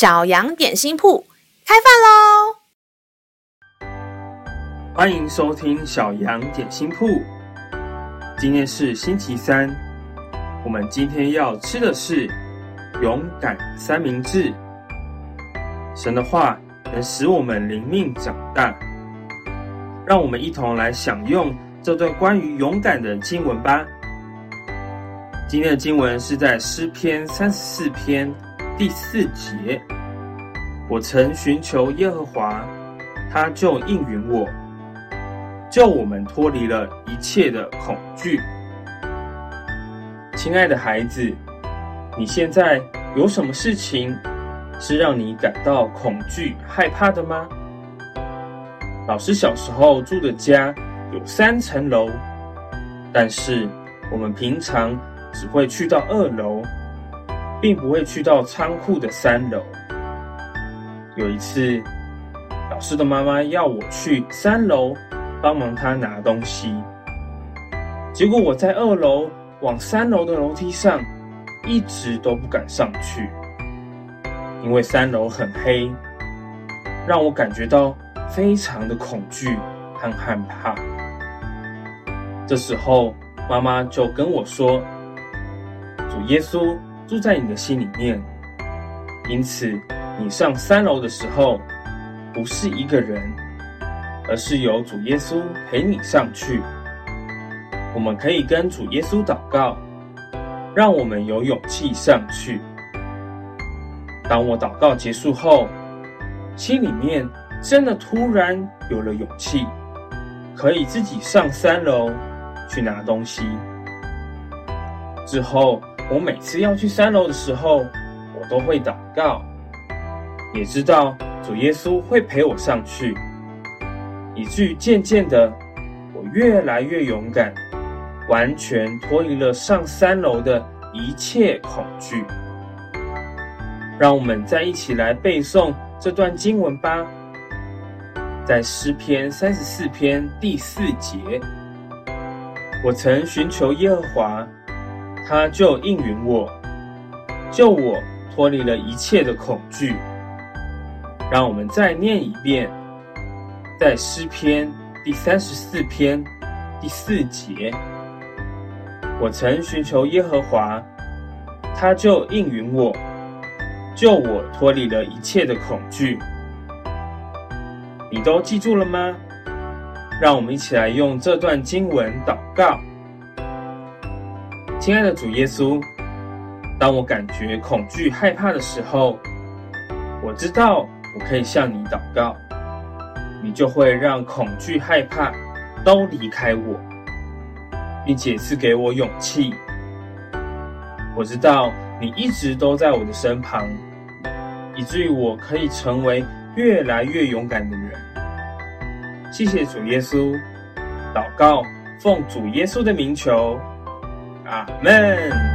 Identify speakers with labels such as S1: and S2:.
S1: 小羊点心铺开饭喽！
S2: 欢迎收听小羊点心铺。今天是星期三，我们今天要吃的是勇敢三明治。神的话能使我们灵命长大，让我们一同来享用这段关于勇敢的经文吧。今天的经文是在诗篇三十四篇。第四节，我曾寻求耶和华，他就应允我，救我们脱离了一切的恐惧。亲爱的孩子，你现在有什么事情是让你感到恐惧、害怕的吗？老师小时候住的家有三层楼，但是我们平常只会去到二楼。并不会去到仓库的三楼。有一次，老师的妈妈要我去三楼帮忙她拿东西，结果我在二楼往三楼的楼梯上一直都不敢上去，因为三楼很黑，让我感觉到非常的恐惧和害怕。这时候，妈妈就跟我说：“主耶稣。”住在你的心里面，因此你上三楼的时候，不是一个人，而是有主耶稣陪你上去。我们可以跟主耶稣祷告，让我们有勇气上去。当我祷告结束后，心里面真的突然有了勇气，可以自己上三楼去拿东西。之后。我每次要去三楼的时候，我都会祷告，也知道主耶稣会陪我上去，以至于渐渐的，我越来越勇敢，完全脱离了上三楼的一切恐惧。让我们再一起来背诵这段经文吧，在诗篇三十四篇第四节，我曾寻求耶和华。他就应允我，救我脱离了一切的恐惧。让我们再念一遍，在诗篇第三十四篇第四节：我曾寻求耶和华，他就应允我，救我脱离了一切的恐惧。你都记住了吗？让我们一起来用这段经文祷告。亲爱的主耶稣，当我感觉恐惧、害怕的时候，我知道我可以向你祷告，你就会让恐惧、害怕都离开我，并且赐给我勇气。我知道你一直都在我的身旁，以至于我可以成为越来越勇敢的人。谢谢主耶稣，祷告奉主耶稣的名求。阿门。